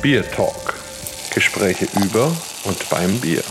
Bier Talk. Gespräche über und beim Bier.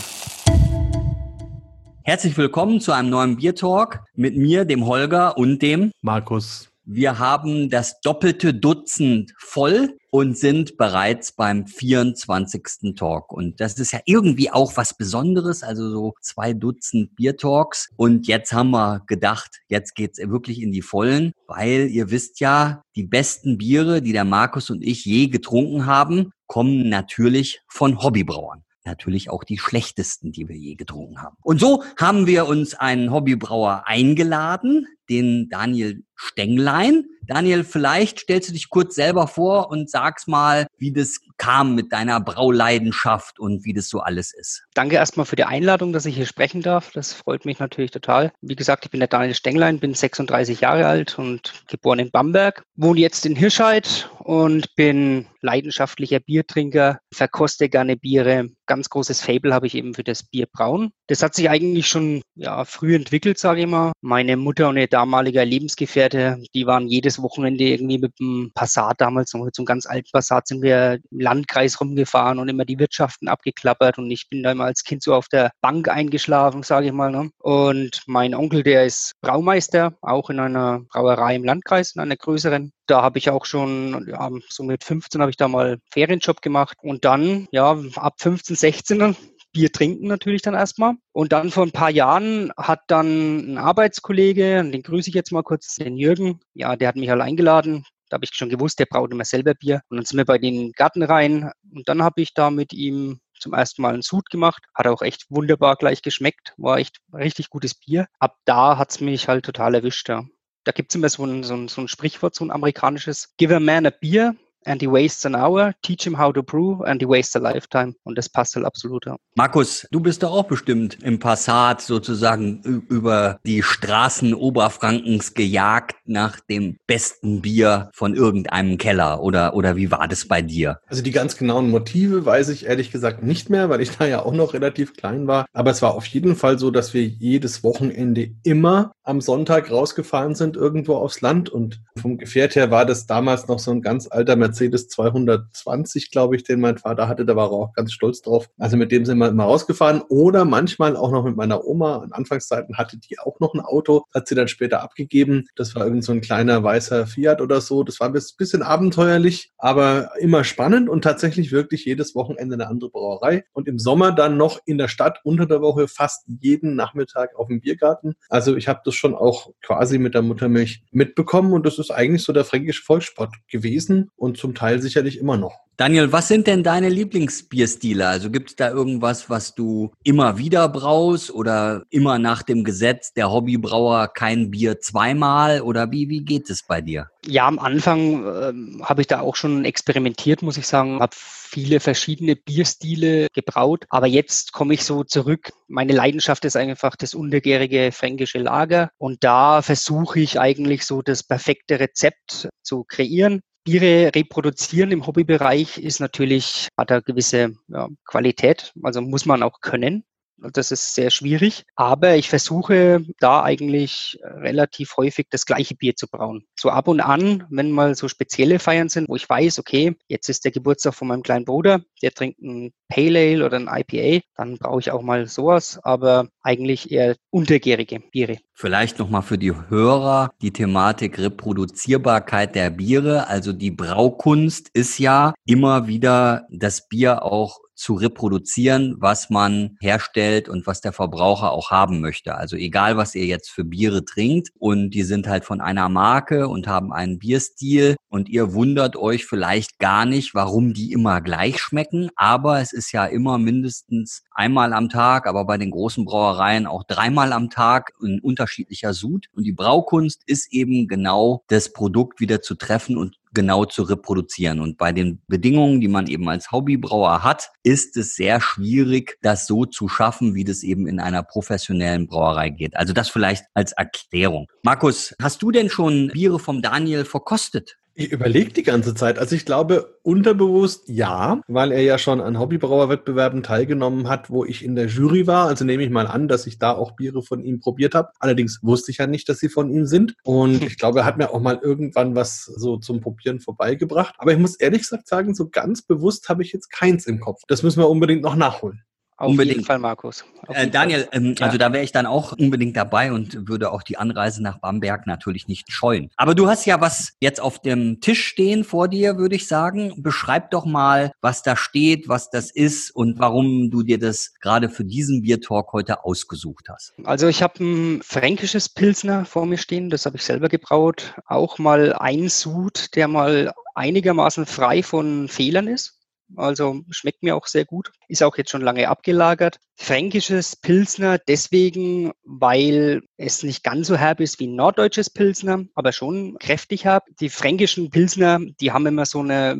Herzlich willkommen zu einem neuen Bier Talk mit mir, dem Holger und dem Markus. Wir haben das doppelte Dutzend voll und sind bereits beim 24. Talk. Und das ist ja irgendwie auch was Besonderes, also so zwei Dutzend Bier-Talks. Und jetzt haben wir gedacht, jetzt geht's wirklich in die Vollen, weil ihr wisst ja, die besten Biere, die der Markus und ich je getrunken haben, kommen natürlich von Hobbybrauern natürlich auch die schlechtesten, die wir je getrunken haben. Und so haben wir uns einen Hobbybrauer eingeladen, den Daniel Stenglein. Daniel, vielleicht stellst du dich kurz selber vor und sagst mal, wie das kam mit deiner Brauleidenschaft und wie das so alles ist. Danke erstmal für die Einladung, dass ich hier sprechen darf. Das freut mich natürlich total. Wie gesagt, ich bin der Daniel Stenglein, bin 36 Jahre alt und geboren in Bamberg, wohne jetzt in Hirscheid und bin leidenschaftlicher Biertrinker, verkoste gerne Biere. Ganz großes Fable habe ich eben für das Bier brauen. Das hat sich eigentlich schon ja, früh entwickelt, sage ich mal. Meine Mutter und ihr damaliger Lebensgefährte, die waren jedes Wochenende irgendwie mit dem Passat damals, noch mit so einem ganz alten Passat sind wir im Landkreis rumgefahren und immer die Wirtschaften abgeklappert und ich bin da immer als Kind so auf der Bank eingeschlafen, sage ich mal. Ne? Und mein Onkel, der ist Braumeister, auch in einer Brauerei im Landkreis, in einer größeren da habe ich auch schon, ja, so mit 15 habe ich da mal Ferienjob gemacht und dann, ja, ab 15, 16 Bier trinken natürlich dann erstmal. Und dann vor ein paar Jahren hat dann ein Arbeitskollege, den grüße ich jetzt mal kurz, den Jürgen, ja, der hat mich halt eingeladen. Da habe ich schon gewusst, der braut immer selber Bier. Und dann sind wir bei den Garten rein und dann habe ich da mit ihm zum ersten Mal einen Sud gemacht. Hat auch echt wunderbar gleich geschmeckt. War echt richtig gutes Bier. Ab da hat es mich halt total erwischt, ja. Da gibt es immer so ein, so, ein, so ein Sprichwort, so ein amerikanisches, give a man a beer and he wastes an hour, teach him how to brew and he wastes a lifetime. Und das passt halt absolut. Ja. Markus, du bist doch auch bestimmt im Passat sozusagen über die Straßen Oberfrankens gejagt nach dem besten Bier von irgendeinem Keller oder, oder wie war das bei dir? Also die ganz genauen Motive weiß ich ehrlich gesagt nicht mehr, weil ich da ja auch noch relativ klein war. Aber es war auf jeden Fall so, dass wir jedes Wochenende immer am Sonntag rausgefahren sind irgendwo aufs Land und vom Gefährt her war das damals noch so ein ganz alter Mercedes 220, glaube ich, den mein Vater hatte. Da war er auch ganz stolz drauf. Also mit dem sind wir immer rausgefahren oder manchmal auch noch mit meiner Oma. In Anfangszeiten hatte die auch noch ein Auto, hat sie dann später abgegeben. Das war irgend so ein kleiner weißer Fiat oder so. Das war ein bisschen abenteuerlich, aber immer spannend und tatsächlich wirklich jedes Wochenende eine andere Brauerei. Und im Sommer dann noch in der Stadt unter der Woche fast jeden Nachmittag auf dem Biergarten. Also ich habe das schon auch quasi mit der Muttermilch mitbekommen und das ist eigentlich so der fränkische Volkssport gewesen und zum Teil sicherlich immer noch. Daniel, was sind denn deine Lieblingsbierstile? Also gibt es da irgendwas, was du immer wieder braust oder immer nach dem Gesetz der Hobbybrauer kein Bier zweimal oder wie, wie geht es bei dir? Ja, am Anfang äh, habe ich da auch schon experimentiert, muss ich sagen, habe viele verschiedene Bierstile gebraut, aber jetzt komme ich so zurück. Meine Leidenschaft ist einfach das untergärige fränkische Lager und da versuche ich eigentlich so das perfekte Rezept zu kreieren. Biere reproduzieren im Hobbybereich ist natürlich, hat eine gewisse ja, Qualität, also muss man auch können. Das ist sehr schwierig. Aber ich versuche da eigentlich relativ häufig das gleiche Bier zu brauen. So ab und an, wenn mal so spezielle Feiern sind, wo ich weiß, okay, jetzt ist der Geburtstag von meinem kleinen Bruder, der trinkt ein Pale Ale oder ein IPA, dann brauche ich auch mal sowas, aber eigentlich eher untergärige Biere. Vielleicht nochmal für die Hörer die Thematik Reproduzierbarkeit der Biere. Also die Braukunst ist ja immer wieder das Bier auch zu reproduzieren, was man herstellt und was der Verbraucher auch haben möchte. Also egal, was ihr jetzt für Biere trinkt und die sind halt von einer Marke und haben einen Bierstil und ihr wundert euch vielleicht gar nicht, warum die immer gleich schmecken, aber es ist ja immer mindestens einmal am Tag, aber bei den großen Brauereien auch dreimal am Tag ein unterschiedlicher Sud und die Braukunst ist eben genau das Produkt wieder zu treffen und genau zu reproduzieren. Und bei den Bedingungen, die man eben als Hobbybrauer hat, ist es sehr schwierig, das so zu schaffen, wie das eben in einer professionellen Brauerei geht. Also das vielleicht als Erklärung. Markus, hast du denn schon Biere vom Daniel verkostet? Ich überlege die ganze Zeit. Also ich glaube unterbewusst ja, weil er ja schon an Hobbybrauerwettbewerben teilgenommen hat, wo ich in der Jury war. Also nehme ich mal an, dass ich da auch Biere von ihm probiert habe. Allerdings wusste ich ja nicht, dass sie von ihm sind. Und ich glaube, er hat mir auch mal irgendwann was so zum Probieren vorbeigebracht. Aber ich muss ehrlich gesagt sagen, so ganz bewusst habe ich jetzt keins im Kopf. Das müssen wir unbedingt noch nachholen. Auf unbedingt. jeden Fall, Markus. Äh, Daniel, ähm, ja. also da wäre ich dann auch unbedingt dabei und würde auch die Anreise nach Bamberg natürlich nicht scheuen. Aber du hast ja was jetzt auf dem Tisch stehen vor dir, würde ich sagen. Beschreib doch mal, was da steht, was das ist und warum du dir das gerade für diesen Biertalk heute ausgesucht hast. Also ich habe ein fränkisches Pilsner vor mir stehen, das habe ich selber gebraut. Auch mal ein Sud, der mal einigermaßen frei von Fehlern ist. Also schmeckt mir auch sehr gut. Ist auch jetzt schon lange abgelagert. Fränkisches Pilsner deswegen, weil es nicht ganz so herb ist wie ein norddeutsches Pilsner, aber schon kräftig herb. Die fränkischen Pilsner, die haben immer so eine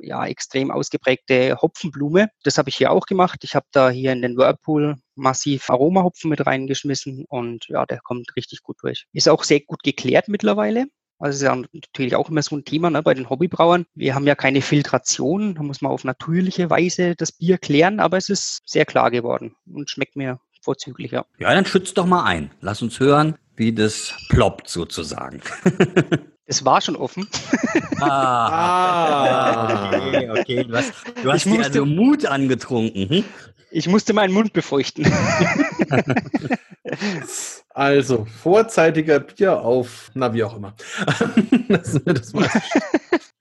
ja, extrem ausgeprägte Hopfenblume. Das habe ich hier auch gemacht. Ich habe da hier in den Whirlpool massiv Aromahopfen mit reingeschmissen und ja, der kommt richtig gut durch. Ist auch sehr gut geklärt mittlerweile. Also ist ja natürlich auch immer so ein Thema ne, bei den Hobbybrauern. Wir haben ja keine Filtration, da muss man auf natürliche Weise das Bier klären, aber es ist sehr klar geworden und schmeckt mir vorzüglicher. Ja, dann schützt doch mal ein. Lass uns hören, wie das ploppt sozusagen. Es war schon offen. Ah, ah. okay, okay. Du hast, du hast dir also Mut angetrunken. Hm? Ich musste meinen Mund befeuchten. Also, vorzeitiger Bier auf, na wie auch immer. das, das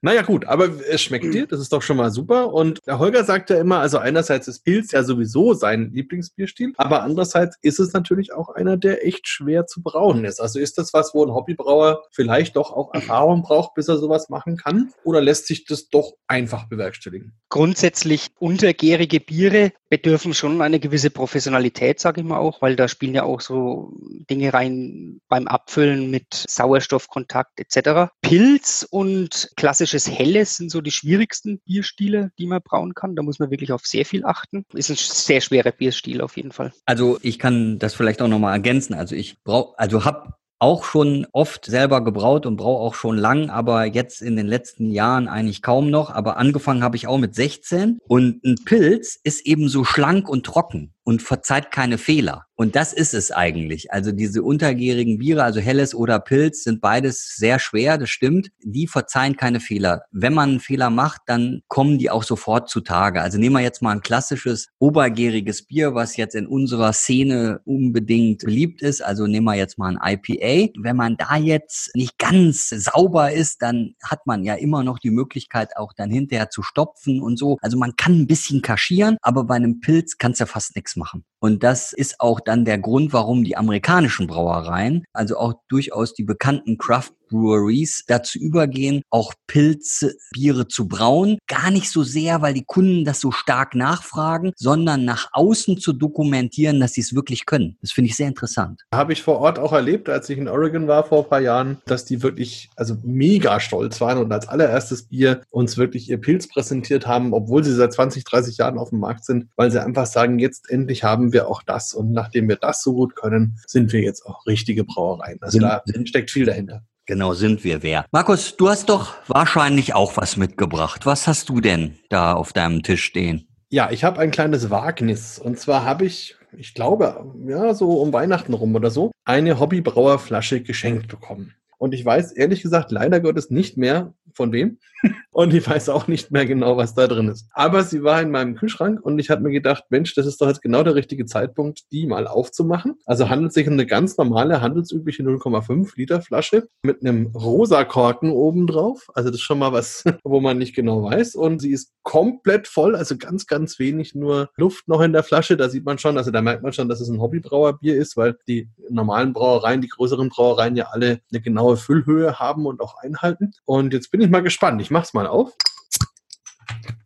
naja, gut, aber es schmeckt dir, das ist doch schon mal super. Und der Holger sagt ja immer, also einerseits ist Pilz ja sowieso sein Lieblingsbierstil, aber andererseits ist es natürlich auch einer, der echt schwer zu brauen ist. Also ist das was, wo ein Hobbybrauer vielleicht doch auch Erfahrung braucht, bis er sowas machen kann? Oder lässt sich das doch einfach bewerkstelligen? Grundsätzlich untergärige Biere bedürfen schon eine gewisse Professionalität, sage ich mal auch, weil da spielen ja auch so Dinge rein beim Abfüllen mit Sauerstoffkontakt etc. Pilz und klassisches Helles sind so die schwierigsten Bierstile, die man brauen kann. Da muss man wirklich auf sehr viel achten. Ist ein sehr schwerer Bierstil auf jeden Fall. Also ich kann das vielleicht auch nochmal ergänzen. Also ich brauche, also habe auch schon oft selber gebraut und brauche auch schon lang, aber jetzt in den letzten Jahren eigentlich kaum noch. Aber angefangen habe ich auch mit 16 und ein Pilz ist eben so schlank und trocken und verzeiht keine Fehler. Und das ist es eigentlich. Also diese untergärigen Biere, also Helles oder Pilz, sind beides sehr schwer, das stimmt. Die verzeihen keine Fehler. Wenn man einen Fehler macht, dann kommen die auch sofort zutage. Also nehmen wir jetzt mal ein klassisches obergäriges Bier, was jetzt in unserer Szene unbedingt beliebt ist. Also nehmen wir jetzt mal ein IPA. Wenn man da jetzt nicht ganz sauber ist, dann hat man ja immer noch die Möglichkeit, auch dann hinterher zu stopfen und so. Also man kann ein bisschen kaschieren, aber bei einem Pilz kannst du ja fast nichts machen. Und das ist auch dann der Grund, warum die amerikanischen Brauereien, also auch durchaus die bekannten Craft Breweries dazu übergehen, auch Pilzbiere zu brauen. Gar nicht so sehr, weil die Kunden das so stark nachfragen, sondern nach außen zu dokumentieren, dass sie es wirklich können. Das finde ich sehr interessant. Habe ich vor Ort auch erlebt, als ich in Oregon war vor ein paar Jahren, dass die wirklich also mega stolz waren und als allererstes Bier uns wirklich ihr Pilz präsentiert haben, obwohl sie seit 20, 30 Jahren auf dem Markt sind, weil sie einfach sagen, jetzt endlich haben wir auch das und nachdem wir das so gut können, sind wir jetzt auch richtige Brauereien. Also sind, da steckt viel dahinter. Genau, sind wir wer. Markus, du hast doch wahrscheinlich auch was mitgebracht. Was hast du denn da auf deinem Tisch stehen? Ja, ich habe ein kleines Wagnis. Und zwar habe ich, ich glaube, ja, so um Weihnachten rum oder so, eine Hobbybrauerflasche geschenkt bekommen. Und ich weiß ehrlich gesagt leider Gottes nicht mehr, von wem. Und ich weiß auch nicht mehr genau, was da drin ist. Aber sie war in meinem Kühlschrank und ich habe mir gedacht, Mensch, das ist doch jetzt genau der richtige Zeitpunkt, die mal aufzumachen. Also handelt sich um eine ganz normale, handelsübliche 0,5 Liter Flasche mit einem rosa Korken obendrauf. Also das ist schon mal was, wo man nicht genau weiß. Und sie ist komplett voll, also ganz, ganz wenig nur Luft noch in der Flasche. Da sieht man schon, also da merkt man schon, dass es ein Hobbybrauerbier ist, weil die normalen Brauereien, die größeren Brauereien ja alle eine genaue Füllhöhe haben und auch einhalten. Und jetzt bin ich mal gespannt. Ich mache es mal auf.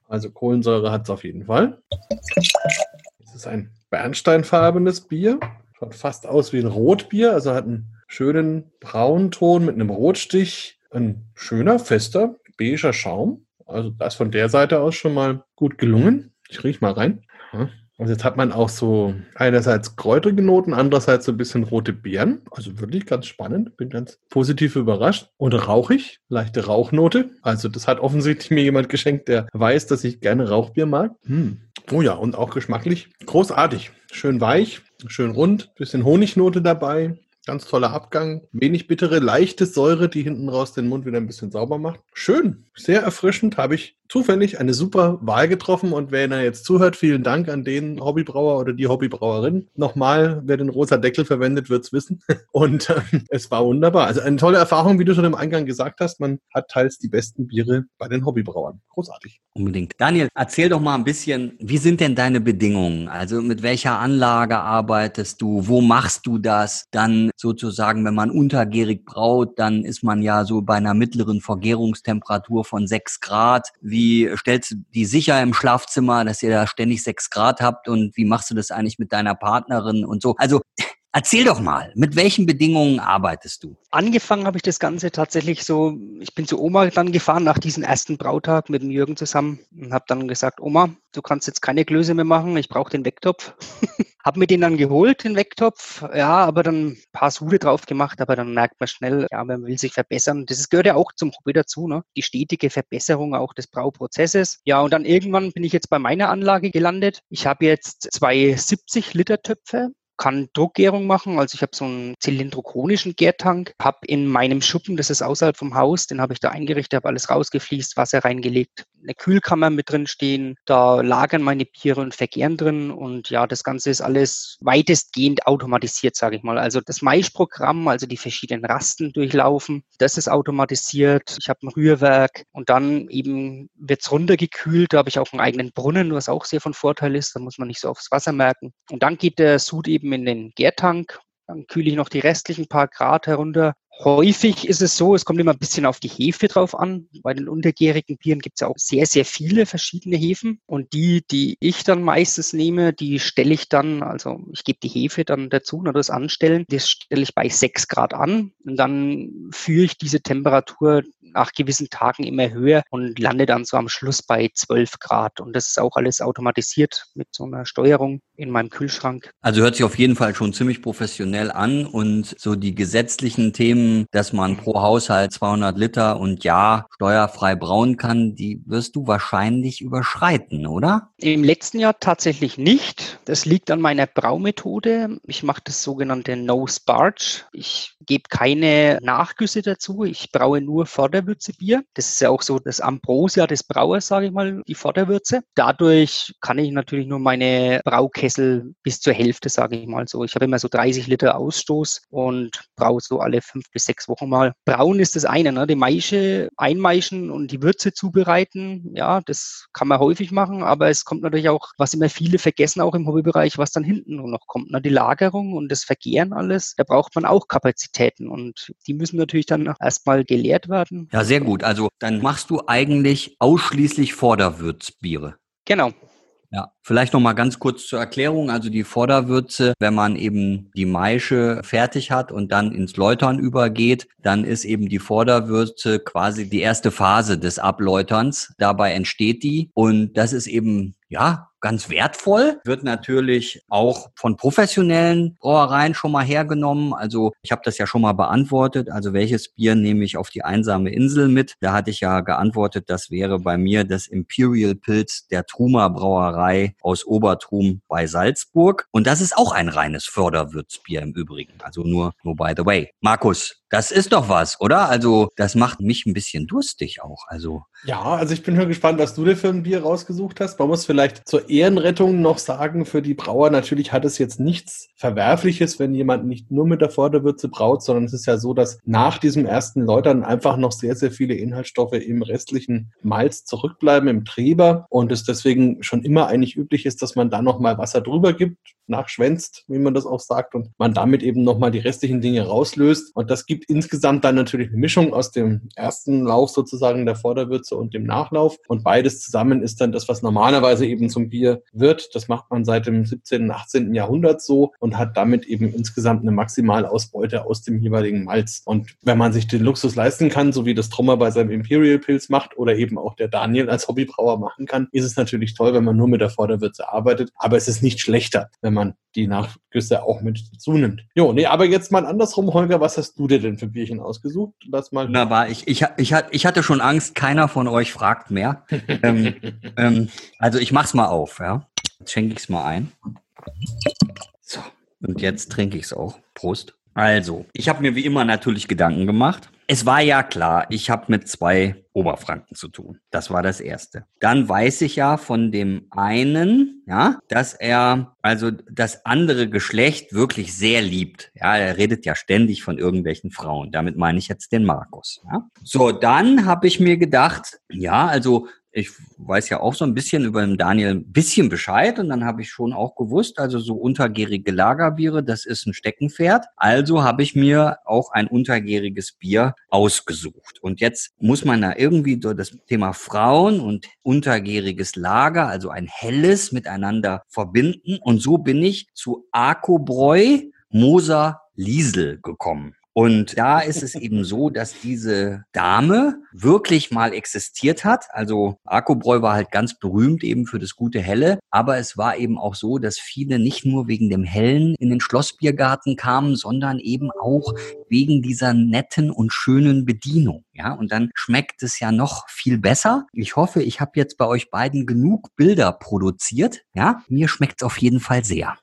Also Kohlensäure hat es auf jeden Fall. Es ist ein bernsteinfarbenes Bier. Schaut fast aus wie ein Rotbier. Also hat einen schönen Braunton mit einem Rotstich. Ein schöner, fester, beiger Schaum. Also das von der Seite aus schon mal gut gelungen. Ich rieche mal rein. Und jetzt hat man auch so einerseits kräutrige Noten, andererseits so ein bisschen rote Beeren. Also wirklich ganz spannend. Bin ganz positiv überrascht. Und rauchig, leichte Rauchnote. Also das hat offensichtlich mir jemand geschenkt, der weiß, dass ich gerne Rauchbier mag. Hm. Oh ja, und auch geschmacklich. Großartig. Schön weich, schön rund, bisschen Honignote dabei. Ganz toller Abgang. Wenig bittere, leichte Säure, die hinten raus den Mund wieder ein bisschen sauber macht. Schön, sehr erfrischend. Habe ich zufällig eine super Wahl getroffen. Und wer da jetzt zuhört, vielen Dank an den Hobbybrauer oder die Hobbybrauerin. Nochmal, wer den rosa Deckel verwendet, wird's wissen. Und äh, es war wunderbar. Also eine tolle Erfahrung, wie du schon im Eingang gesagt hast. Man hat teils die besten Biere bei den Hobbybrauern. Großartig. Unbedingt. Daniel, erzähl doch mal ein bisschen, wie sind denn deine Bedingungen? Also mit welcher Anlage arbeitest du? Wo machst du das? Dann sozusagen, wenn man untergärig braut, dann ist man ja so bei einer mittleren Vergärungstemperatur von sechs Grad. Wie stellst du die sicher im Schlafzimmer, dass ihr da ständig sechs Grad habt? Und wie machst du das eigentlich mit deiner Partnerin und so? Also Erzähl doch mal, mit welchen Bedingungen arbeitest du? Angefangen habe ich das Ganze tatsächlich so, ich bin zu Oma dann gefahren nach diesem ersten Brautag mit dem Jürgen zusammen und habe dann gesagt, Oma, du kannst jetzt keine Klöße mehr machen, ich brauche den Wecktopf. habe mir den dann geholt, den Wecktopf, ja, aber dann ein paar Sude drauf gemacht, aber dann merkt man schnell, ja, man will sich verbessern. Das gehört ja auch zum Hobby dazu, ne? die stetige Verbesserung auch des Brauprozesses. Ja, und dann irgendwann bin ich jetzt bei meiner Anlage gelandet. Ich habe jetzt zwei 70 Liter Töpfe kann Druckgärung machen. Also ich habe so einen zylindrokonischen Gärtank, habe in meinem Schuppen, das ist außerhalb vom Haus, den habe ich da eingerichtet, habe alles rausgefließt, Wasser reingelegt, eine Kühlkammer mit drin stehen. Da lagern meine Biere und vergären drin. Und ja, das Ganze ist alles weitestgehend automatisiert, sage ich mal. Also das Maischprogramm, also die verschiedenen Rasten durchlaufen, das ist automatisiert. Ich habe ein Rührwerk und dann eben wird's runtergekühlt. Da habe ich auch einen eigenen Brunnen, was auch sehr von Vorteil ist. Da muss man nicht so aufs Wasser merken. Und dann geht der Sud eben in den Gärtank dann kühle ich noch die restlichen paar Grad herunter Häufig ist es so, es kommt immer ein bisschen auf die Hefe drauf an. Bei den untergärigen Bieren gibt es ja auch sehr, sehr viele verschiedene Hefen. Und die, die ich dann meistens nehme, die stelle ich dann, also ich gebe die Hefe dann dazu, oder das Anstellen, das stelle ich bei 6 Grad an. Und dann führe ich diese Temperatur nach gewissen Tagen immer höher und lande dann so am Schluss bei 12 Grad. Und das ist auch alles automatisiert mit so einer Steuerung in meinem Kühlschrank. Also hört sich auf jeden Fall schon ziemlich professionell an und so die gesetzlichen Themen, dass man pro Haushalt 200 Liter und ja steuerfrei brauen kann, die wirst du wahrscheinlich überschreiten, oder? Im letzten Jahr tatsächlich nicht. Das liegt an meiner Braumethode. Ich mache das sogenannte No Sparge. Ich gebe keine Nachgüsse dazu. Ich braue nur Vorderwürzebier. Das ist ja auch so das Ambrosia des Brauers, sage ich mal, die Vorderwürze. Dadurch kann ich natürlich nur meine Braukessel bis zur Hälfte, sage ich mal so. Ich habe immer so 30 Liter Ausstoß und braue so alle fünf bis sechs Wochen mal. Braun ist das eine, ne? die Maische einmeischen und die Würze zubereiten. Ja, das kann man häufig machen, aber es kommt natürlich auch, was immer viele vergessen, auch im Hobbybereich, was dann hinten noch kommt. Ne? Die Lagerung und das Vergehren alles, da braucht man auch Kapazitäten und die müssen natürlich dann erstmal geleert werden. Ja, sehr gut. Also dann machst du eigentlich ausschließlich Vorderwürzbiere. Genau. Ja, vielleicht noch mal ganz kurz zur Erklärung. Also die Vorderwürze, wenn man eben die Maische fertig hat und dann ins Läutern übergeht, dann ist eben die Vorderwürze quasi die erste Phase des Abläuterns. Dabei entsteht die und das ist eben ja, ganz wertvoll, wird natürlich auch von professionellen Brauereien schon mal hergenommen. Also ich habe das ja schon mal beantwortet. Also welches Bier nehme ich auf die einsame Insel mit? Da hatte ich ja geantwortet, das wäre bei mir das Imperial Pilz der Truma Brauerei aus Obertrum bei Salzburg. Und das ist auch ein reines Förderwürzbier im Übrigen. Also nur, nur by the way. Markus, das ist doch was, oder? Also, das macht mich ein bisschen durstig auch. Also. Ja, also ich bin schon gespannt, was du dir für ein Bier rausgesucht hast. Man muss vielleicht zur Ehrenrettung noch sagen, für die Brauer natürlich hat es jetzt nichts Verwerfliches, wenn jemand nicht nur mit der Vorderwürze braut, sondern es ist ja so, dass nach diesem ersten Läutern einfach noch sehr, sehr viele Inhaltsstoffe im restlichen Malz zurückbleiben, im Treber und es deswegen schon immer eigentlich üblich ist, dass man da noch mal Wasser drüber gibt nachschwänzt, wie man das auch sagt, und man damit eben nochmal die restlichen Dinge rauslöst. Und das gibt insgesamt dann natürlich eine Mischung aus dem ersten Lauf sozusagen der Vorderwürze und dem Nachlauf. Und beides zusammen ist dann das, was normalerweise eben zum Bier wird. Das macht man seit dem 17. und 18. Jahrhundert so und hat damit eben insgesamt eine Maximalausbeute aus dem jeweiligen Malz. Und wenn man sich den Luxus leisten kann, so wie das Trommer bei seinem Imperial Pilz macht oder eben auch der Daniel als Hobbybrauer machen kann, ist es natürlich toll, wenn man nur mit der Vorderwürze arbeitet. Aber es ist nicht schlechter, wenn man die Nachgüsse auch mit zunimmt. Jo, nee, aber jetzt mal andersrum, Holger, was hast du dir denn für Bierchen ausgesucht? Lass mal. Wunderbar. Ich, ich, ich, ich hatte schon Angst, keiner von euch fragt mehr. ähm, ähm, also ich mach's mal auf, ja. Jetzt schenke ich's mal ein. So. Und jetzt trinke ich's auch. Prost. Also, ich habe mir wie immer natürlich Gedanken gemacht. Es war ja klar, ich habe mit zwei Oberfranken zu tun. Das war das Erste. Dann weiß ich ja von dem einen, ja, dass er also das andere Geschlecht wirklich sehr liebt. Ja, er redet ja ständig von irgendwelchen Frauen. Damit meine ich jetzt den Markus. Ja. So, dann habe ich mir gedacht, ja, also ich weiß ja auch so ein bisschen über den Daniel ein bisschen Bescheid und dann habe ich schon auch gewusst, also so untergärige Lagerbiere, das ist ein Steckenpferd. Also habe ich mir auch ein untergäriges Bier ausgesucht. Und jetzt muss man da irgendwie so das Thema Frauen und untergäriges Lager, also ein helles miteinander verbinden. Und so bin ich zu Arkobräu Moser Liesel gekommen. Und da ist es eben so, dass diese Dame wirklich mal existiert hat. Also Akkubräu war halt ganz berühmt eben für das gute Helle. Aber es war eben auch so, dass viele nicht nur wegen dem Hellen in den Schlossbiergarten kamen, sondern eben auch wegen dieser netten und schönen Bedienung. Ja, und dann schmeckt es ja noch viel besser. Ich hoffe, ich habe jetzt bei euch beiden genug Bilder produziert. Ja, mir schmeckt es auf jeden Fall sehr.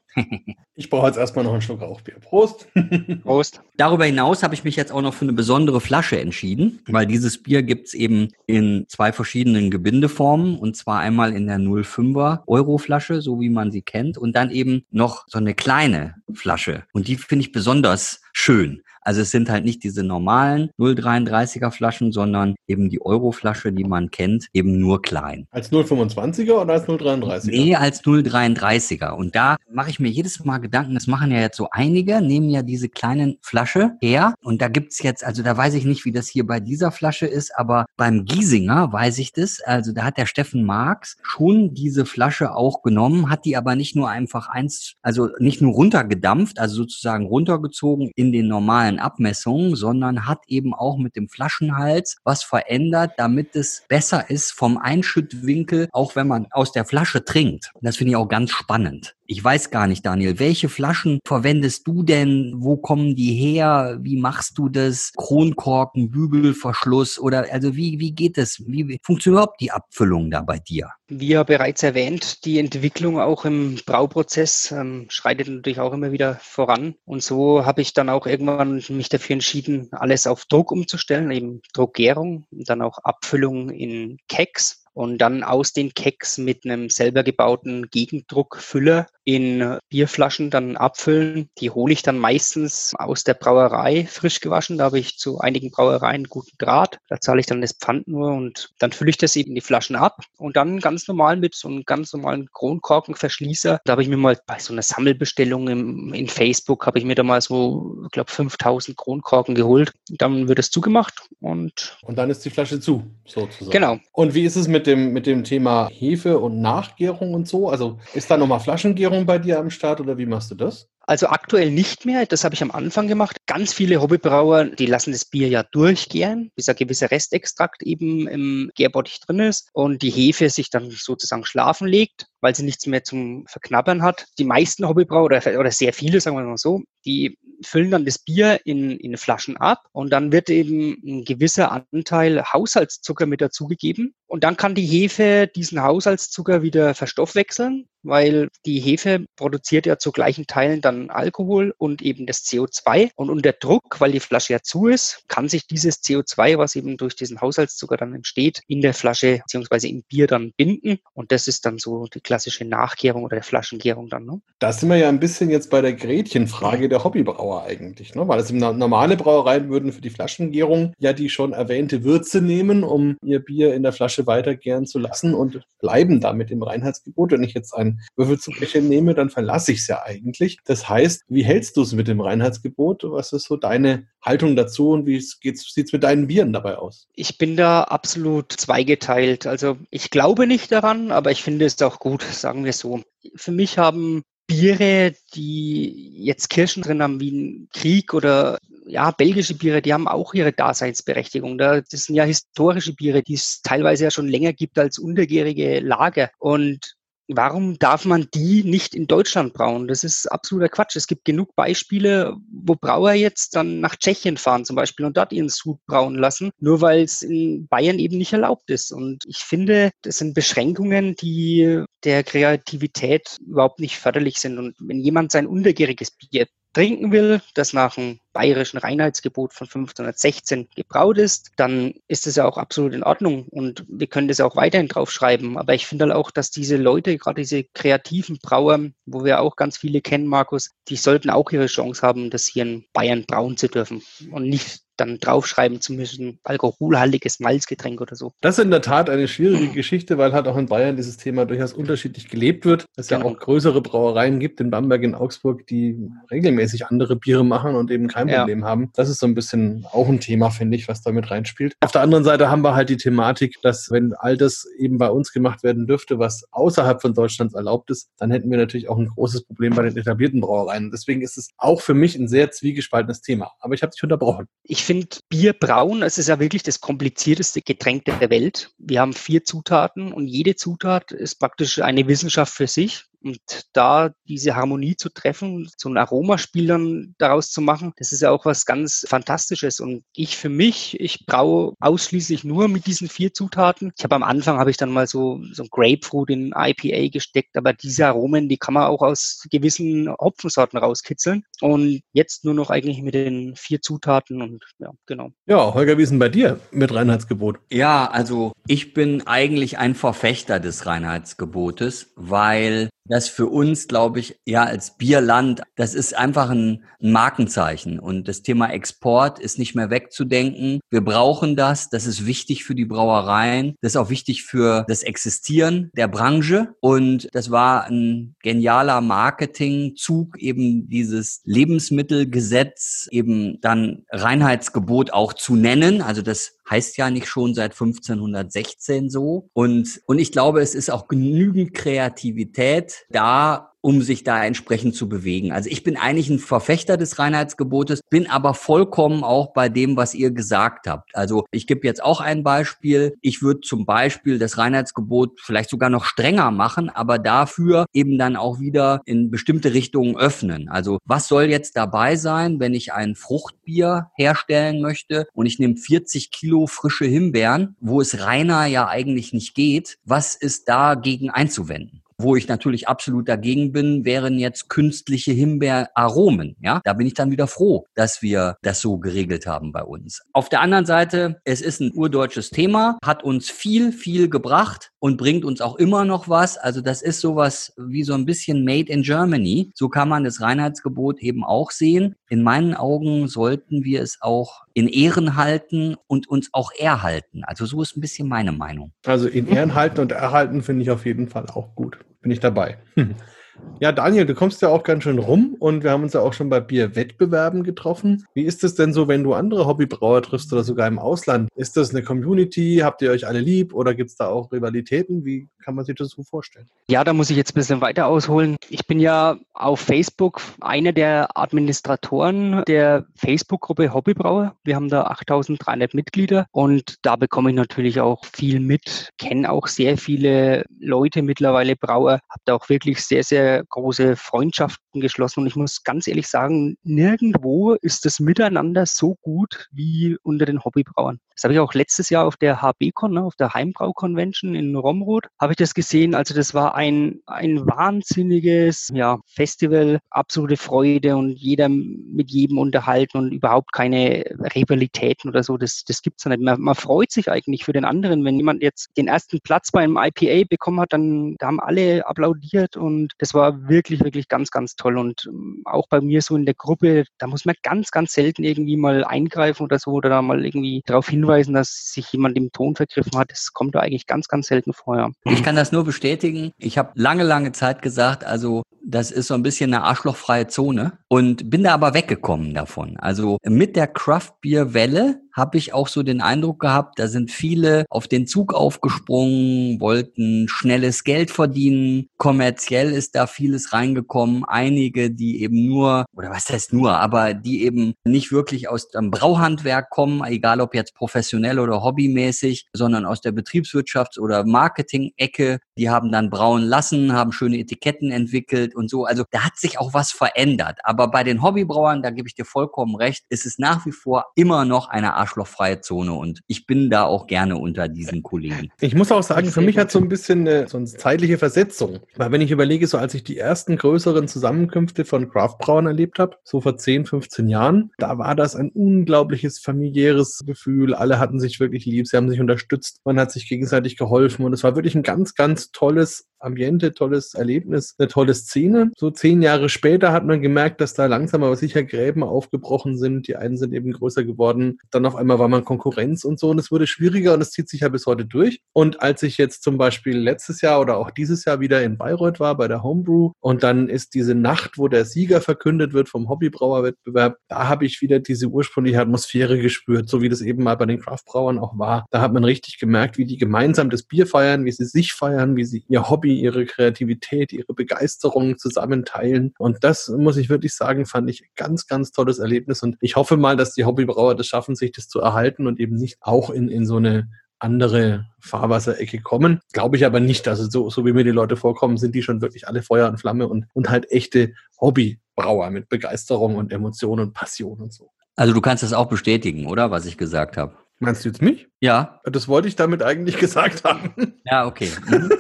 Ich brauche jetzt erstmal noch einen Schluck Rauchbier. Prost. Prost. Darüber hinaus habe ich mich jetzt auch noch für eine besondere Flasche entschieden, weil dieses Bier gibt es eben in zwei verschiedenen Gebindeformen und zwar einmal in der 05er Euro-Flasche, so wie man sie kennt, und dann eben noch so eine kleine Flasche. Und die finde ich besonders schön. Also es sind halt nicht diese normalen 0,33er Flaschen, sondern eben die Euro-Flasche, die man kennt, eben nur klein. Als 0,25er oder als 0,33er? Nee, als 0,33er. Und da mache ich mir jedes Mal Gedanken, das machen ja jetzt so einige, nehmen ja diese kleinen Flasche her. Und da gibt's jetzt, also da weiß ich nicht, wie das hier bei dieser Flasche ist, aber beim Giesinger weiß ich das. Also da hat der Steffen Marx schon diese Flasche auch genommen, hat die aber nicht nur einfach eins, also nicht nur runtergedampft, also sozusagen runtergezogen in den normalen normalen Abmessungen, sondern hat eben auch mit dem Flaschenhals was verändert, damit es besser ist vom Einschüttwinkel, auch wenn man aus der Flasche trinkt. Das finde ich auch ganz spannend. Ich weiß gar nicht, Daniel, welche Flaschen verwendest du denn? Wo kommen die her? Wie machst du das? Kronkorken, Bügelverschluss oder also wie, wie geht es? Wie funktioniert überhaupt die Abfüllung da bei dir? Wie ja bereits erwähnt, die Entwicklung auch im Brauprozess ähm, schreitet natürlich auch immer wieder voran. Und so habe ich dann auch irgendwann mich dafür entschieden, alles auf Druck umzustellen, eben Druckgärung, dann auch Abfüllung in Keks und dann aus den Keks mit einem selber gebauten Gegendruckfüller in Bierflaschen dann abfüllen. Die hole ich dann meistens aus der Brauerei frisch gewaschen. Da habe ich zu einigen Brauereien guten Draht. Da zahle ich dann das Pfand nur und dann fülle ich das eben in die Flaschen ab und dann ganz normal mit so einem ganz normalen Kronkorkenverschließer. Da habe ich mir mal bei so einer Sammelbestellung im, in Facebook habe ich mir da mal so, ich glaube, 5000 Kronkorken geholt. Dann wird es zugemacht und und dann ist die Flasche zu, sozusagen. Genau. Und wie ist es mit dem mit dem Thema Hefe und Nachgärung und so? Also ist da nochmal Flaschengärung bei dir am Start oder wie machst du das? Also aktuell nicht mehr. Das habe ich am Anfang gemacht. Ganz viele Hobbybrauer, die lassen das Bier ja durchgären, bis ein gewisser Restextrakt eben im Gärbottich drin ist und die Hefe sich dann sozusagen schlafen legt, weil sie nichts mehr zum Verknabbern hat. Die meisten Hobbybrauer oder, oder sehr viele, sagen wir mal so, die füllen dann das Bier in, in Flaschen ab und dann wird eben ein gewisser Anteil Haushaltszucker mit dazugegeben. Und dann kann die Hefe diesen Haushaltszucker wieder verstoffwechseln, weil die Hefe produziert ja zu gleichen Teilen dann Alkohol und eben das CO2. Und unter Druck, weil die Flasche ja zu ist, kann sich dieses CO2, was eben durch diesen Haushaltszucker dann entsteht, in der Flasche bzw. im Bier dann binden. Und das ist dann so die klassische Nachgärung oder Flaschengärung dann. Ne? Da sind wir ja ein bisschen jetzt bei der Gretchenfrage der Hobbybrauer eigentlich. Ne? Weil es normale Brauereien würden für die Flaschengärung ja die schon erwähnte Würze nehmen, um ihr Bier in der Flasche weiter gären zu lassen und bleiben damit im Reinheitsgebot. Wenn ich jetzt ein Würfelzuckerchen nehme, dann verlasse ich es ja eigentlich. Das heißt, wie hältst du es mit dem Reinheitsgebot? Was ist so deine Haltung dazu und wie sieht es mit deinen Bieren dabei aus? Ich bin da absolut zweigeteilt. Also ich glaube nicht daran, aber ich finde es auch gut, sagen wir so. Für mich haben Biere, die jetzt Kirschen drin haben, wie ein Krieg oder ja, belgische Biere, die haben auch ihre Daseinsberechtigung. Das sind ja historische Biere, die es teilweise ja schon länger gibt als untergärige Lager. Und Warum darf man die nicht in Deutschland brauen? Das ist absoluter Quatsch. Es gibt genug Beispiele, wo Brauer jetzt dann nach Tschechien fahren zum Beispiel und dort ihren Sud brauen lassen, nur weil es in Bayern eben nicht erlaubt ist. Und ich finde, das sind Beschränkungen, die der Kreativität überhaupt nicht förderlich sind. Und wenn jemand sein untergäriges Bier trinken will, das nach einem bayerischen Reinheitsgebot von 1516 gebraut ist, dann ist es ja auch absolut in Ordnung und wir können das auch weiterhin draufschreiben. Aber ich finde halt auch, dass diese Leute, gerade diese kreativen Brauer, wo wir auch ganz viele kennen, Markus, die sollten auch ihre Chance haben, das hier in Bayern brauen zu dürfen und nicht dann draufschreiben zu müssen, alkoholhaltiges Malzgetränk oder so. Das ist in der Tat eine schwierige Geschichte, weil halt auch in Bayern dieses Thema durchaus unterschiedlich gelebt wird. Es genau. ja auch größere Brauereien gibt in Bamberg, in Augsburg, die regelmäßig andere Biere machen und eben kein Problem ja. haben. Das ist so ein bisschen auch ein Thema, finde ich, was damit reinspielt. Auf der anderen Seite haben wir halt die Thematik, dass wenn all das eben bei uns gemacht werden dürfte, was außerhalb von Deutschland erlaubt ist, dann hätten wir natürlich auch ein großes Problem bei den etablierten Brauereien. Deswegen ist es auch für mich ein sehr zwiegespaltenes Thema. Aber ich habe dich unterbrochen. Ich finde Bier braun, es ist ja wirklich das komplizierteste Getränk der Welt. Wir haben vier Zutaten und jede Zutat ist praktisch eine Wissenschaft für sich. Und da diese Harmonie zu treffen, so ein Aromaspiel dann daraus zu machen, das ist ja auch was ganz Fantastisches. Und ich für mich, ich braue ausschließlich nur mit diesen vier Zutaten. Ich habe am Anfang habe ich dann mal so, so ein Grapefruit in IPA gesteckt, aber diese Aromen, die kann man auch aus gewissen Hopfensorten rauskitzeln. Und jetzt nur noch eigentlich mit den vier Zutaten und ja, genau. Ja, Holger, wie ist denn bei dir mit Reinheitsgebot? Ja, also ich bin eigentlich ein Verfechter des Reinheitsgebotes, weil das für uns, glaube ich, ja als Bierland, das ist einfach ein, Markenzeichen. Und das Thema Export ist nicht mehr wegzudenken. Wir brauchen das. Das ist wichtig für die Brauereien. Das ist auch wichtig für das Existieren der Branche. Und das war ein genialer Marketingzug, eben dieses Lebensmittelgesetz, eben dann Reinheitsgebot auch zu nennen. Also das heißt ja nicht schon seit 1516 so. Und, und ich glaube, es ist auch genügend Kreativität da, um sich da entsprechend zu bewegen. Also ich bin eigentlich ein Verfechter des Reinheitsgebotes, bin aber vollkommen auch bei dem, was ihr gesagt habt. Also ich gebe jetzt auch ein Beispiel. Ich würde zum Beispiel das Reinheitsgebot vielleicht sogar noch strenger machen, aber dafür eben dann auch wieder in bestimmte Richtungen öffnen. Also was soll jetzt dabei sein, wenn ich ein Fruchtbier herstellen möchte und ich nehme 40 Kilo frische Himbeeren, wo es reiner ja eigentlich nicht geht? Was ist dagegen einzuwenden? Wo ich natürlich absolut dagegen bin, wären jetzt künstliche Himbeeraromen. Ja, da bin ich dann wieder froh, dass wir das so geregelt haben bei uns. Auf der anderen Seite, es ist ein urdeutsches Thema, hat uns viel, viel gebracht und bringt uns auch immer noch was. Also das ist sowas wie so ein bisschen Made in Germany. So kann man das Reinheitsgebot eben auch sehen. In meinen Augen sollten wir es auch in Ehren halten und uns auch erhalten. Also so ist ein bisschen meine Meinung. Also in Ehren halten und erhalten finde ich auf jeden Fall auch gut bin ich dabei. Ja, Daniel, du kommst ja auch ganz schön rum und wir haben uns ja auch schon bei Bierwettbewerben getroffen. Wie ist es denn so, wenn du andere Hobbybrauer triffst oder sogar im Ausland? Ist das eine Community? Habt ihr euch alle lieb oder gibt es da auch Rivalitäten? Wie kann man sich das so vorstellen? Ja, da muss ich jetzt ein bisschen weiter ausholen. Ich bin ja auf Facebook einer der Administratoren der Facebook-Gruppe Hobbybrauer. Wir haben da 8300 Mitglieder und da bekomme ich natürlich auch viel mit, kenne auch sehr viele Leute mittlerweile Brauer, habe da auch wirklich sehr, sehr sehr große Freundschaften geschlossen. Und ich muss ganz ehrlich sagen, nirgendwo ist das Miteinander so gut wie unter den Hobbybrauern. Das habe ich auch letztes Jahr auf der HB-Con, ne, auf der Heimbrau-Convention in Romrod, habe ich das gesehen. Also das war ein, ein wahnsinniges ja, Festival, absolute Freude und jeder mit jedem unterhalten und überhaupt keine Rivalitäten oder so. Das, das gibt es nicht. Man, man freut sich eigentlich für den anderen. Wenn jemand jetzt den ersten Platz bei einem IPA bekommen hat, dann da haben alle applaudiert und das war wirklich, wirklich ganz, ganz toll. Und ähm, auch bei mir so in der Gruppe, da muss man ganz, ganz selten irgendwie mal eingreifen oder so oder da mal irgendwie darauf hinweisen, dass sich jemand im Ton vergriffen hat. Das kommt da eigentlich ganz, ganz selten vorher. Ich kann das nur bestätigen. Ich habe lange, lange Zeit gesagt, also das ist so ein bisschen eine arschlochfreie Zone und bin da aber weggekommen davon. Also mit der Craft Beer Welle habe ich auch so den Eindruck gehabt, da sind viele auf den Zug aufgesprungen, wollten schnelles Geld verdienen. Kommerziell ist da vieles reingekommen. Einige, die eben nur, oder was heißt nur, aber die eben nicht wirklich aus dem Brauhandwerk kommen, egal ob jetzt professionell oder hobbymäßig, sondern aus der Betriebswirtschafts- oder Marketing-Ecke. Die haben dann brauen lassen, haben schöne Etiketten entwickelt und so. Also da hat sich auch was verändert. Aber bei den Hobbybrauern, da gebe ich dir vollkommen recht, ist es nach wie vor immer noch eine arschlochfreie Zone und ich bin da auch gerne unter diesen Kollegen. Ich muss auch sagen, für mich hat so ein bisschen eine, so eine zeitliche Versetzung. Weil wenn ich überlege, so als ich die ersten größeren Zusammenkünfte von Craftbrauern erlebt habe, so vor 10, 15 Jahren, da war das ein unglaubliches familiäres Gefühl. Alle hatten sich wirklich lieb, sie haben sich unterstützt, man hat sich gegenseitig geholfen und es war wirklich ein ganz, ganz tolles Ambiente, tolles Erlebnis, eine tolle Szene. So zehn Jahre später hat man gemerkt, dass da langsam aber sicher Gräben aufgebrochen sind. Die einen sind eben größer geworden. Dann auf einmal war man Konkurrenz und so und es wurde schwieriger und es zieht sich ja bis heute durch. Und als ich jetzt zum Beispiel letztes Jahr oder auch dieses Jahr wieder in Bayreuth war bei der Homebrew und dann ist diese Nacht, wo der Sieger verkündet wird vom Hobbybrauerwettbewerb, da habe ich wieder diese ursprüngliche Atmosphäre gespürt, so wie das eben mal bei den Craftbrauern auch war. Da hat man richtig gemerkt, wie die gemeinsam das Bier feiern, wie sie sich feiern, wie sie ihr Hobby ihre Kreativität, ihre Begeisterung zusammenteilen. Und das muss ich wirklich sagen, fand ich ganz, ganz tolles Erlebnis. Und ich hoffe mal, dass die Hobbybrauer das schaffen, sich das zu erhalten und eben nicht auch in, in so eine andere Fahrwasserecke kommen. Glaube ich aber nicht. Also so, so wie mir die Leute vorkommen, sind die schon wirklich alle Feuer und Flamme und, und halt echte Hobbybrauer mit Begeisterung und Emotion und Passion und so. Also du kannst das auch bestätigen, oder? Was ich gesagt habe. Meinst du jetzt mich? Ja. Das wollte ich damit eigentlich gesagt haben. Ja, okay. Mhm.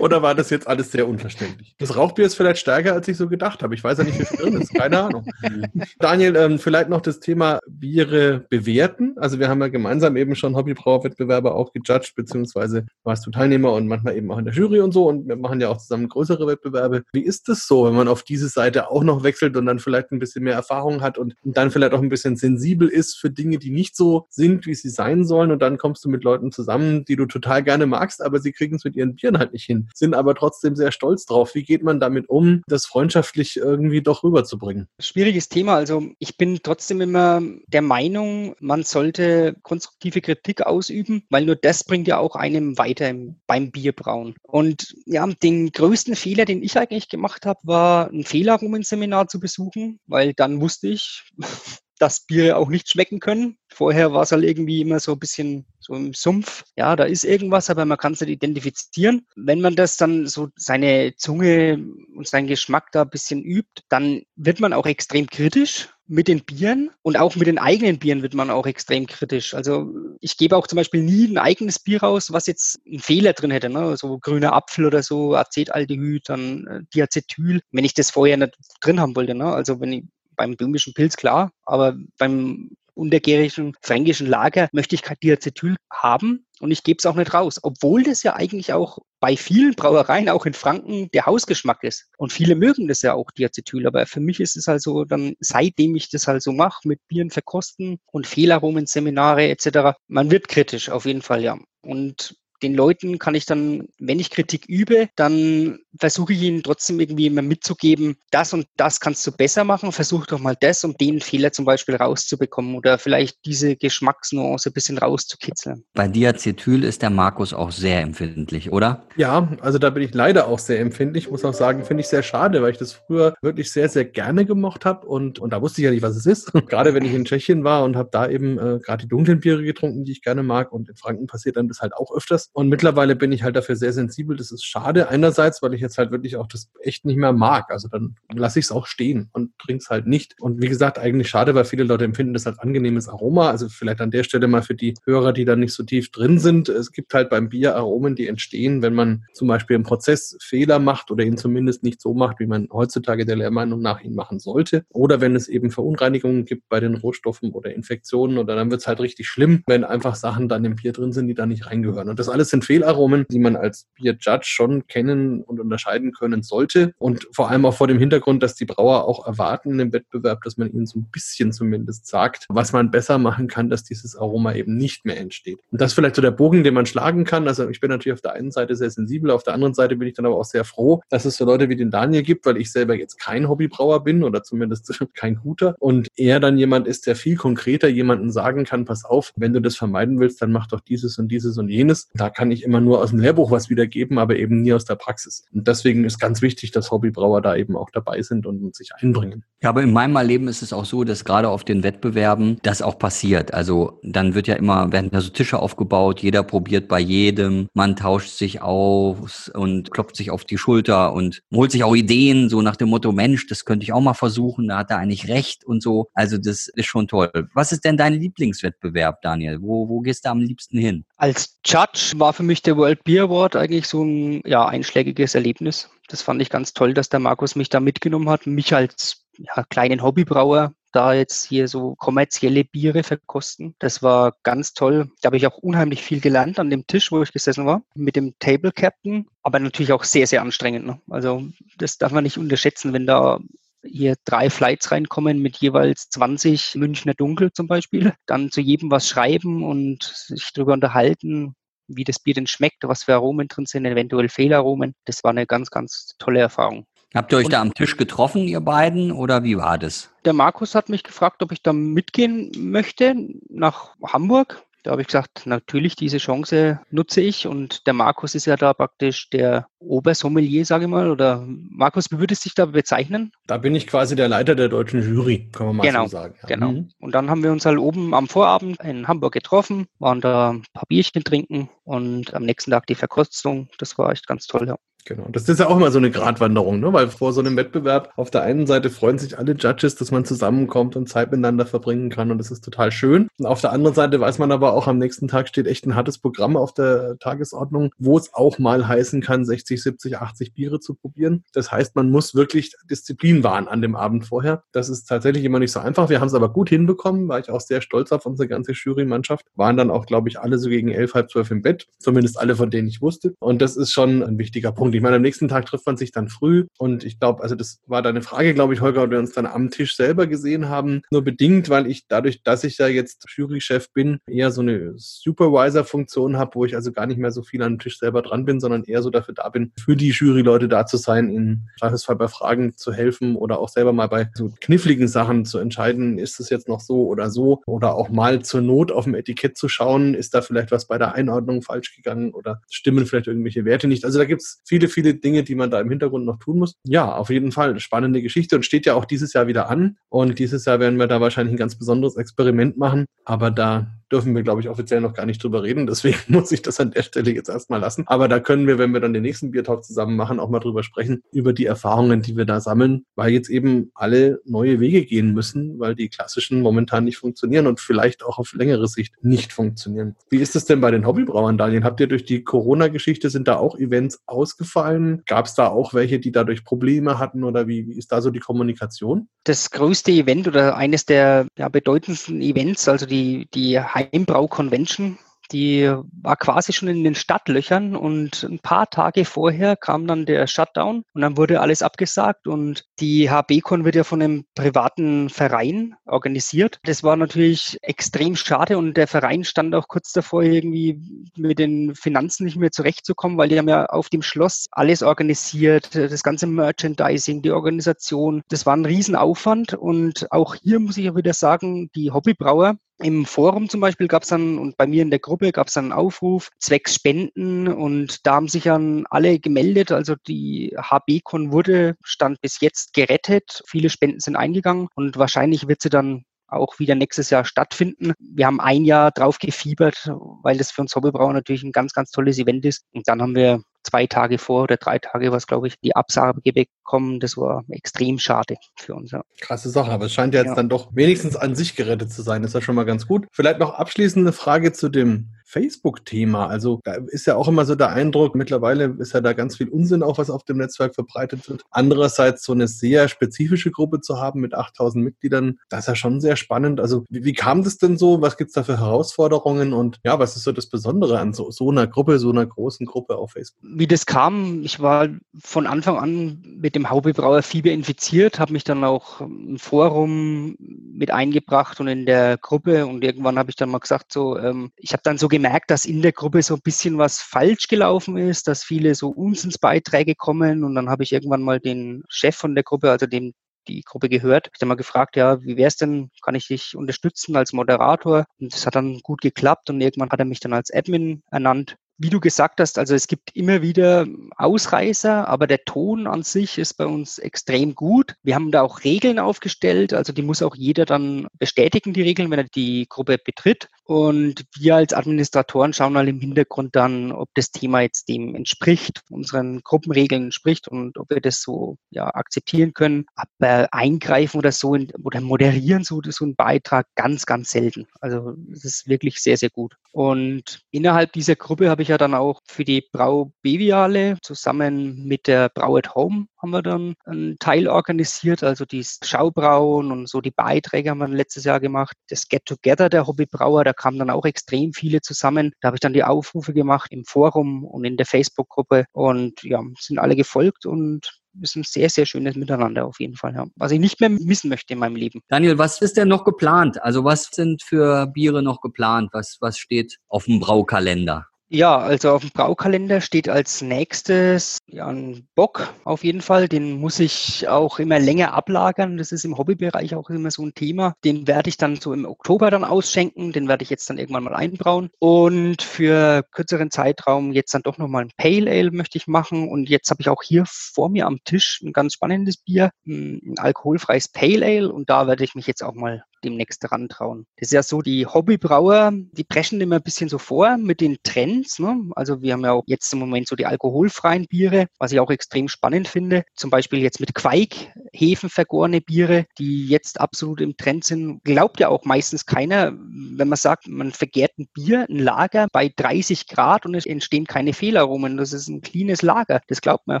Oder war das jetzt alles sehr unverständlich? Das Rauchbier ist vielleicht stärker, als ich so gedacht habe. Ich weiß ja nicht, wie viel drin ist. Keine Ahnung. Daniel, ähm, vielleicht noch das Thema Biere bewerten. Also wir haben ja gemeinsam eben schon Hobbybrauerwettbewerbe auch gejudged, beziehungsweise warst du Teilnehmer und manchmal eben auch in der Jury und so. Und wir machen ja auch zusammen größere Wettbewerbe. Wie ist das so, wenn man auf diese Seite auch noch wechselt und dann vielleicht ein bisschen mehr Erfahrung hat und dann vielleicht auch ein bisschen sensibel ist für Dinge, die nicht so sind, wie sie sein sollen. Und dann kommst du mit Leuten zusammen, die du total gerne magst, aber sie kriegen es mit ihren Bieren halt nicht hin, sind aber trotzdem sehr stolz drauf. Wie geht man damit um, das freundschaftlich irgendwie doch rüberzubringen? Schwieriges Thema. Also ich bin trotzdem immer der Meinung, man sollte konstruktive Kritik ausüben, weil nur das bringt ja auch einem weiter im, beim Bierbrauen. Und ja, den größten Fehler, den ich eigentlich gemacht habe, war ein Fehlerrumenseminar zu besuchen, weil dann wusste ich, dass Biere auch nicht schmecken können. Vorher war es halt irgendwie immer so ein bisschen so im Sumpf. Ja, da ist irgendwas, aber man kann es nicht identifizieren. Wenn man das dann so seine Zunge und seinen Geschmack da ein bisschen übt, dann wird man auch extrem kritisch mit den Bieren und auch mit den eigenen Bieren wird man auch extrem kritisch. Also ich gebe auch zum Beispiel nie ein eigenes Bier raus, was jetzt einen Fehler drin hätte, ne? so grüner Apfel oder so, Acetaldehyd, dann äh, Diacetyl, wenn ich das vorher nicht drin haben wollte. Ne? Also wenn ich beim böhmischen Pilz klar, aber beim untergärigen fränkischen Lager möchte ich kein Diacetyl haben und ich gebe es auch nicht raus, obwohl das ja eigentlich auch bei vielen Brauereien, auch in Franken, der Hausgeschmack ist. Und viele mögen das ja auch, Diacetyl, aber für mich ist es also dann, seitdem ich das halt so mache, mit Bieren verkosten und Fehlaromen, Seminare etc., man wird kritisch, auf jeden Fall, ja. Und den Leuten kann ich dann, wenn ich Kritik übe, dann versuche ich ihnen trotzdem irgendwie immer mitzugeben, das und das kannst du besser machen, versuch doch mal das, um den Fehler zum Beispiel rauszubekommen oder vielleicht diese Geschmacksnuance ein bisschen rauszukitzeln. Bei Diacetyl ist der Markus auch sehr empfindlich, oder? Ja, also da bin ich leider auch sehr empfindlich, muss auch sagen, finde ich sehr schade, weil ich das früher wirklich sehr, sehr gerne gemocht habe und, und da wusste ich ja nicht, was es ist. gerade wenn ich in Tschechien war und habe da eben äh, gerade die dunklen Biere getrunken, die ich gerne mag und in Franken passiert dann das halt auch öfters. Und mittlerweile bin ich halt dafür sehr sensibel. Das ist schade einerseits, weil ich jetzt halt wirklich auch das echt nicht mehr mag. Also dann lasse ich es auch stehen und trinke es halt nicht. Und wie gesagt, eigentlich schade, weil viele Leute empfinden das als angenehmes Aroma. Also vielleicht an der Stelle mal für die Hörer, die da nicht so tief drin sind. Es gibt halt beim Bier Aromen, die entstehen, wenn man zum Beispiel im Prozess Fehler macht oder ihn zumindest nicht so macht, wie man heutzutage der Lehrmeinung nach ihn machen sollte. Oder wenn es eben Verunreinigungen gibt bei den Rohstoffen oder Infektionen oder dann wird es halt richtig schlimm, wenn einfach Sachen dann im Bier drin sind, die da nicht reingehören. Und das alles sind Fehlaromen, die man als Bier-Judge schon kennen und unterscheiden können sollte. Und vor allem auch vor dem Hintergrund, dass die Brauer auch erwarten im Wettbewerb, dass man ihnen so ein bisschen zumindest sagt, was man besser machen kann, dass dieses Aroma eben nicht mehr entsteht. Und das ist vielleicht so der Bogen, den man schlagen kann. Also ich bin natürlich auf der einen Seite sehr sensibel, auf der anderen Seite bin ich dann aber auch sehr froh, dass es so Leute wie den Daniel gibt, weil ich selber jetzt kein Hobbybrauer bin oder zumindest kein guter und er dann jemand ist, der viel konkreter jemanden sagen kann, pass auf, wenn du das vermeiden willst, dann mach doch dieses und dieses und jenes. Da kann ich immer nur aus dem Lehrbuch was wiedergeben, aber eben nie aus der Praxis. Und deswegen ist ganz wichtig, dass Hobbybrauer da eben auch dabei sind und sich einbringen. Ja, aber in meinem Erleben ist es auch so, dass gerade auf den Wettbewerben das auch passiert. Also dann wird ja immer, werden da so Tische aufgebaut, jeder probiert bei jedem, man tauscht sich aus und klopft sich auf die Schulter und holt sich auch Ideen, so nach dem Motto, Mensch, das könnte ich auch mal versuchen, da hat er eigentlich recht und so. Also das ist schon toll. Was ist denn dein Lieblingswettbewerb, Daniel? Wo, wo gehst du am liebsten hin? Als Judge war für mich der World Beer Award eigentlich so ein ja, einschlägiges Erlebnis. Das fand ich ganz toll, dass der Markus mich da mitgenommen hat, mich als ja, kleinen Hobbybrauer da jetzt hier so kommerzielle Biere verkosten. Das war ganz toll. Da habe ich auch unheimlich viel gelernt an dem Tisch, wo ich gesessen war, mit dem Table Captain, aber natürlich auch sehr, sehr anstrengend. Ne? Also das darf man nicht unterschätzen, wenn da hier drei Flights reinkommen mit jeweils 20 Münchner Dunkel zum Beispiel, dann zu jedem was schreiben und sich darüber unterhalten, wie das Bier denn schmeckt, was für Aromen drin sind, eventuell Fehlaromen. Das war eine ganz, ganz tolle Erfahrung. Habt ihr euch und da am Tisch getroffen, ihr beiden, oder wie war das? Der Markus hat mich gefragt, ob ich da mitgehen möchte nach Hamburg. Da habe ich gesagt, natürlich, diese Chance nutze ich. Und der Markus ist ja da praktisch der Obersommelier, sage ich mal. Oder Markus, wie würdest du dich da bezeichnen? Da bin ich quasi der Leiter der deutschen Jury, kann man mal genau, so sagen. Ja. Genau. Mhm. Und dann haben wir uns halt oben am Vorabend in Hamburg getroffen, waren da ein paar Bierchen trinken und am nächsten Tag die Verkostung. Das war echt ganz toll, ja. Genau. Das ist ja auch immer so eine Gratwanderung, ne? weil vor so einem Wettbewerb auf der einen Seite freuen sich alle Judges, dass man zusammenkommt und Zeit miteinander verbringen kann und das ist total schön. Und auf der anderen Seite weiß man aber auch, am nächsten Tag steht echt ein hartes Programm auf der Tagesordnung, wo es auch mal heißen kann, 60, 70, 80 Biere zu probieren. Das heißt, man muss wirklich Disziplin wahren an dem Abend vorher. Das ist tatsächlich immer nicht so einfach. Wir haben es aber gut hinbekommen, war ich auch sehr stolz auf unsere ganze Jurymannschaft. Waren dann auch, glaube ich, alle so gegen elf, halb zwölf im Bett. Zumindest alle, von denen ich wusste. Und das ist schon ein wichtiger Punkt. Ich meine, am nächsten Tag trifft man sich dann früh und ich glaube, also das war deine Frage, glaube ich, Holger, ob wir uns dann am Tisch selber gesehen haben. Nur bedingt, weil ich dadurch, dass ich ja jetzt Jurychef bin, eher so eine Supervisor-Funktion habe, wo ich also gar nicht mehr so viel am Tisch selber dran bin, sondern eher so dafür da bin, für die Juryleute da zu sein, in Zweifelsfall bei Fragen zu helfen oder auch selber mal bei so kniffligen Sachen zu entscheiden, ist es jetzt noch so oder so oder auch mal zur Not auf dem Etikett zu schauen, ist da vielleicht was bei der Einordnung falsch gegangen oder stimmen vielleicht irgendwelche Werte nicht. Also da gibt es viele, viele Dinge, die man da im Hintergrund noch tun muss. Ja, auf jeden Fall spannende Geschichte und steht ja auch dieses Jahr wieder an. Und dieses Jahr werden wir da wahrscheinlich ein ganz besonderes Experiment machen. Aber da dürfen wir, glaube ich, offiziell noch gar nicht drüber reden. Deswegen muss ich das an der Stelle jetzt erstmal lassen. Aber da können wir, wenn wir dann den nächsten Biertalk zusammen machen, auch mal drüber sprechen, über die Erfahrungen, die wir da sammeln, weil jetzt eben alle neue Wege gehen müssen, weil die klassischen momentan nicht funktionieren und vielleicht auch auf längere Sicht nicht funktionieren. Wie ist es denn bei den Hobbybrauern, Daniel? Habt ihr durch die Corona-Geschichte, sind da auch Events ausgefallen? Gab es da auch welche, die dadurch Probleme hatten oder wie, wie ist da so die Kommunikation? Das größte Event oder eines der ja, bedeutendsten Events, also die, die Heimbrau-Convention, die war quasi schon in den Stadtlöchern und ein paar Tage vorher kam dann der Shutdown und dann wurde alles abgesagt und die HBCon wird ja von einem privaten Verein organisiert. Das war natürlich extrem schade und der Verein stand auch kurz davor, irgendwie mit den Finanzen nicht mehr zurechtzukommen, weil die haben ja auf dem Schloss alles organisiert, das ganze Merchandising, die Organisation. Das war ein Riesenaufwand und auch hier muss ich ja wieder sagen, die Hobbybrauer, im Forum zum Beispiel gab es dann und bei mir in der Gruppe gab es dann einen Aufruf zwecks Spenden und da haben sich dann alle gemeldet. Also die HB-Con wurde, stand bis jetzt gerettet. Viele Spenden sind eingegangen und wahrscheinlich wird sie dann auch wieder nächstes Jahr stattfinden. Wir haben ein Jahr drauf gefiebert, weil das für uns Hobbybrauer natürlich ein ganz, ganz tolles Event ist. Und dann haben wir zwei Tage vor oder drei Tage, was glaube ich, die Absage bekommen. Das war extrem schade für uns. Ja. Krasse Sache, aber es scheint ja jetzt ja. dann doch wenigstens an sich gerettet zu sein. Das ist ja schon mal ganz gut. Vielleicht noch abschließende Frage zu dem Facebook-Thema. Also da ist ja auch immer so der Eindruck, mittlerweile ist ja da ganz viel Unsinn auch, was auf dem Netzwerk verbreitet wird. Andererseits so eine sehr spezifische Gruppe zu haben mit 8000 Mitgliedern, das ist ja schon sehr spannend. Also wie, wie kam das denn so? Was gibt's da für Herausforderungen? Und ja, was ist so das Besondere an so, so einer Gruppe, so einer großen Gruppe auf Facebook? Wie das kam, ich war von Anfang an mit dem Haubebrauer Fieber infiziert, habe mich dann auch im Forum mit eingebracht und in der Gruppe und irgendwann habe ich dann mal gesagt, so, ähm, ich habe dann so gemerkt, dass in der Gruppe so ein bisschen was falsch gelaufen ist, dass viele so Unsinnsbeiträge kommen und dann habe ich irgendwann mal den Chef von der Gruppe, also dem die Gruppe gehört. Ich habe mal gefragt, ja, wie wäre es denn, kann ich dich unterstützen als Moderator? Und das hat dann gut geklappt und irgendwann hat er mich dann als Admin ernannt wie du gesagt hast, also es gibt immer wieder Ausreißer, aber der Ton an sich ist bei uns extrem gut. Wir haben da auch Regeln aufgestellt, also die muss auch jeder dann bestätigen, die Regeln, wenn er die Gruppe betritt. Und wir als Administratoren schauen mal im Hintergrund dann, ob das Thema jetzt dem entspricht, unseren Gruppenregeln entspricht und ob wir das so ja, akzeptieren können. Aber eingreifen oder so oder moderieren so, so einen Beitrag ganz, ganz selten. Also es ist wirklich sehr, sehr gut. Und innerhalb dieser Gruppe habe ich ja dann auch für die Brau Beviale zusammen mit der Brau at Home haben wir dann einen Teil organisiert, also die Schaubrauen und so die Beiträge haben wir letztes Jahr gemacht. Das Get Together der Hobbybrauer, da kamen dann auch extrem viele zusammen. Da habe ich dann die Aufrufe gemacht im Forum und in der Facebook-Gruppe und ja, sind alle gefolgt und ist ein sehr, sehr schönes Miteinander auf jeden Fall, ja. Was ich nicht mehr missen möchte in meinem Leben. Daniel, was ist denn noch geplant? Also was sind für Biere noch geplant? Was, was steht auf dem Braukalender? Ja, also auf dem Braukalender steht als nächstes ja, ein Bock auf jeden Fall. Den muss ich auch immer länger ablagern. Das ist im Hobbybereich auch immer so ein Thema. Den werde ich dann so im Oktober dann ausschenken. Den werde ich jetzt dann irgendwann mal einbrauen. Und für kürzeren Zeitraum jetzt dann doch nochmal ein Pale Ale möchte ich machen. Und jetzt habe ich auch hier vor mir am Tisch ein ganz spannendes Bier, ein alkoholfreies Pale Ale. Und da werde ich mich jetzt auch mal demnächst rantrauen. Das ist ja so, die Hobbybrauer, die preschen immer ein bisschen so vor mit den Trends. Ne? Also wir haben ja auch jetzt im Moment so die alkoholfreien Biere, was ich auch extrem spannend finde. Zum Beispiel jetzt mit Quaik, Hefen vergorene Biere, die jetzt absolut im Trend sind. Glaubt ja auch meistens keiner, wenn man sagt, man vergärt ein Bier, ein Lager bei 30 Grad und es entstehen keine Fehlaromen. Das ist ein cleanes Lager. Das glaubt man ja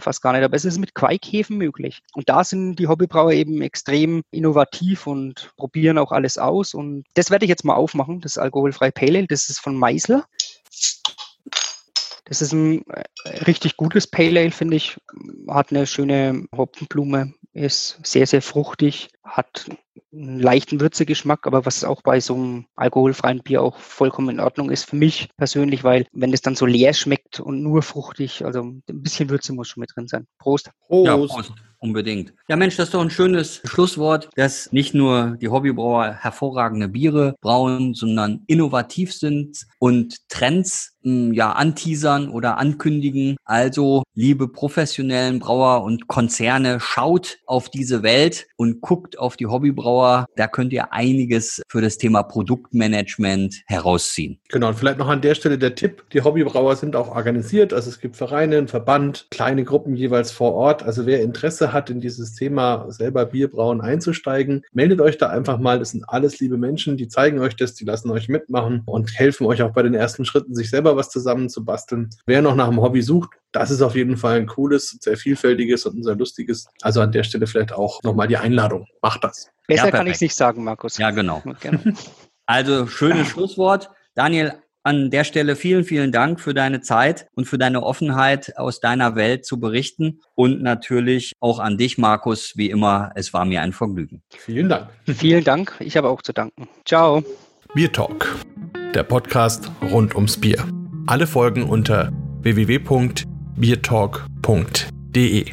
fast gar nicht. Aber es ist mit Quaikhefen möglich. Und da sind die Hobbybrauer eben extrem innovativ und probieren auch alles aus. Und das werde ich jetzt mal aufmachen, das alkoholfreie Pale Ale. Das ist von Meisler. Das ist ein äh, richtig gutes Pale Ale, finde ich. Hat eine schöne Hopfenblume, ist sehr, sehr fruchtig, hat einen leichten Würzegeschmack, aber was auch bei so einem alkoholfreien Bier auch vollkommen in Ordnung ist für mich persönlich, weil wenn es dann so leer schmeckt und nur fruchtig, also ein bisschen Würze muss schon mit drin sein. Prost. Prost. Ja, Prost. Unbedingt. Ja, Mensch, das ist doch ein schönes Schlusswort, dass nicht nur die Hobbybrauer hervorragende Biere brauen, sondern innovativ sind und Trends hm, ja anteasern oder ankündigen. Also, liebe professionellen Brauer und Konzerne, schaut auf diese Welt und guckt auf die Hobbybrauer. Da könnt ihr einiges für das Thema Produktmanagement herausziehen. Genau, und vielleicht noch an der Stelle der Tipp. Die Hobbybrauer sind auch organisiert. Also es gibt Vereine, einen Verband, kleine Gruppen jeweils vor Ort. Also wer Interesse hat, in dieses Thema selber Bierbrauen einzusteigen, meldet euch da einfach mal. Das sind alles liebe Menschen, die zeigen euch das, die lassen euch mitmachen und helfen euch auch bei den ersten Schritten, sich selber was zusammenzubasteln. Wer noch nach einem Hobby sucht, das ist auf jeden Fall ein cooles, sehr vielfältiges und sehr lustiges. Also an der Stelle vielleicht auch nochmal die Einladung. Macht das. Besser ja, kann ich es nicht sagen, Markus. Ja, genau. Also schönes Schlusswort. Daniel, an der Stelle vielen, vielen Dank für deine Zeit und für deine Offenheit, aus deiner Welt zu berichten. Und natürlich auch an dich, Markus. Wie immer, es war mir ein Vergnügen. Vielen Dank. Vielen Dank. Ich habe auch zu danken. Ciao. Bier Talk, der Podcast rund ums Bier. Alle Folgen unter www.biertalk.de.